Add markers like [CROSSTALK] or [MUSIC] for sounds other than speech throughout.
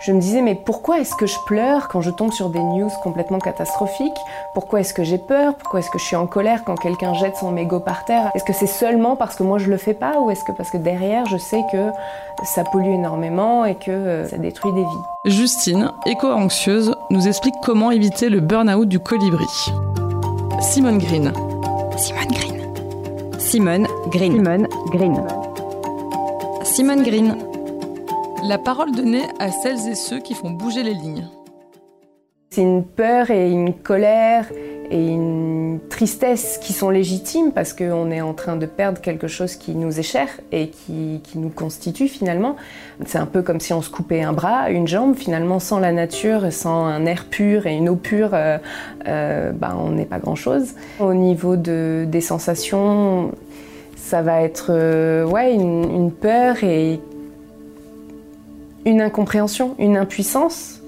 je me disais mais pourquoi est-ce que je pleure quand je tombe sur des news complètement catastrophiques? Pourquoi est-ce que j'ai peur? Pourquoi est-ce que je suis en colère quand quelqu'un jette son mégot par terre? Est-ce que c'est seulement parce que moi je le fais pas? Ou est-ce que parce que derrière je sais que ça pollue énormément et que euh, ça détruit des vies? Justine, éco-anxieuse, nous explique comment éviter le burn-out du colibri. Simone Green. Simone Green. Simone Green. Simone Green. Simone Green. La parole donnée à celles et ceux qui font bouger les lignes. C'est une peur et une colère et une tristesse qui sont légitimes parce qu'on est en train de perdre quelque chose qui nous est cher et qui, qui nous constitue finalement. C'est un peu comme si on se coupait un bras, une jambe. Finalement, sans la nature, sans un air pur et une eau pure, euh, euh, ben, on n'est pas grand-chose. Au niveau de, des sensations, ça va être euh, ouais, une, une peur et une incompréhension, une impuissance.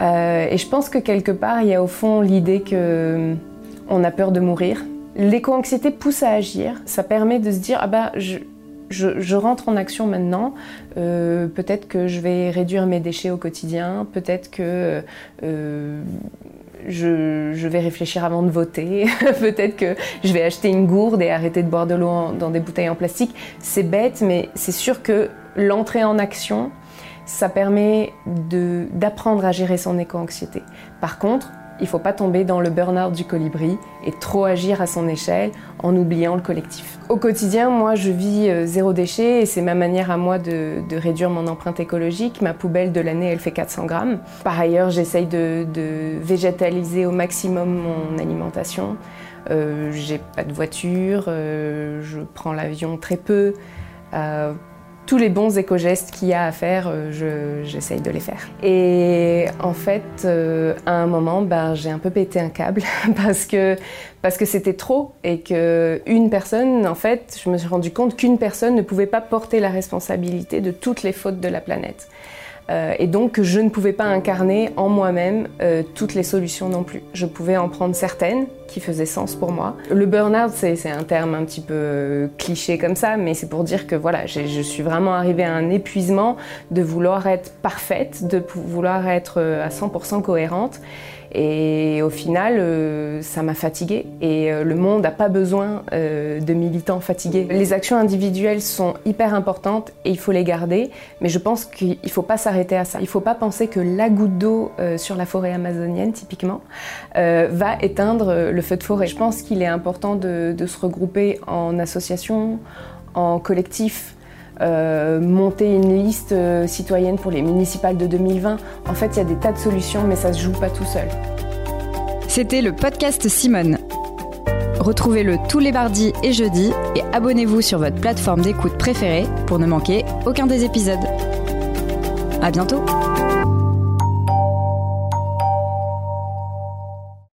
Euh, et je pense que quelque part, il y a au fond l'idée que euh, on a peur de mourir. L'éco-anxiété pousse à agir. Ça permet de se dire ah bah je, rentre en action maintenant. Euh, peut-être que je vais réduire mes déchets au quotidien. Peut-être que je, vais réfléchir avant de voter. [LAUGHS] Peut-être que je vais acheter une gourde et arrêter de boire de l'eau dans des bouteilles en plastique. C'est bête, mais c'est sûr que l'entrée en action, ça permet d'apprendre à gérer son éco-anxiété. Par contre, il ne faut pas tomber dans le burn-out du colibri et trop agir à son échelle en oubliant le collectif. Au quotidien, moi, je vis euh, zéro déchet et c'est ma manière à moi de, réduire mon empreinte écologique. Ma poubelle de l'année, elle fait 400 grammes. Par ailleurs, j'essaye de, végétaliser au maximum mon alimentation. Euh, J'ai pas de voiture, euh, je prends l'avion très peu. Tous les bons éco-gestes qu'il y a à faire, euh, j'essaye de les faire. Et en fait, euh, à un moment, ben, j'ai un peu pété un câble [LAUGHS] parce que parce que c'était trop et que une personne, en fait, je me suis rendu compte qu'une personne ne pouvait pas porter la responsabilité de toutes les fautes de la planète. Euh, et donc je ne pouvais pas incarner en moi-même euh, toutes les solutions non plus. Je pouvais en prendre certaines qui faisaient sens pour moi. Le burn-out, c'est un terme un petit peu euh, cliché comme ça, mais c'est pour dire que voilà, je suis vraiment arrivée à un épuisement de vouloir être parfaite, de vouloir être à 100% cohérente. Et au final, euh, ça m'a fatiguée. Et euh, le monde n'a pas besoin euh, de militants fatigués. Les actions individuelles sont hyper importantes et il faut les garder. Mais je pense qu'il ne faut pas s'arrêter à ça. Il ne faut pas penser que la goutte d'eau sur la forêt amazonienne, typiquement, va éteindre le feu de forêt. Je pense qu'il est important de, se regrouper en association, en collectif, euh, monter une liste euh, citoyenne pour les municipales de 2020. En fait, il y a des tas de solutions, mais ça se joue pas tout seul. C'était le podcast Simone. Retrouvez-le tous les mardis et jeudis et abonnez-vous sur votre plateforme d'écoute préférée pour ne manquer aucun des épisodes. À bientôt!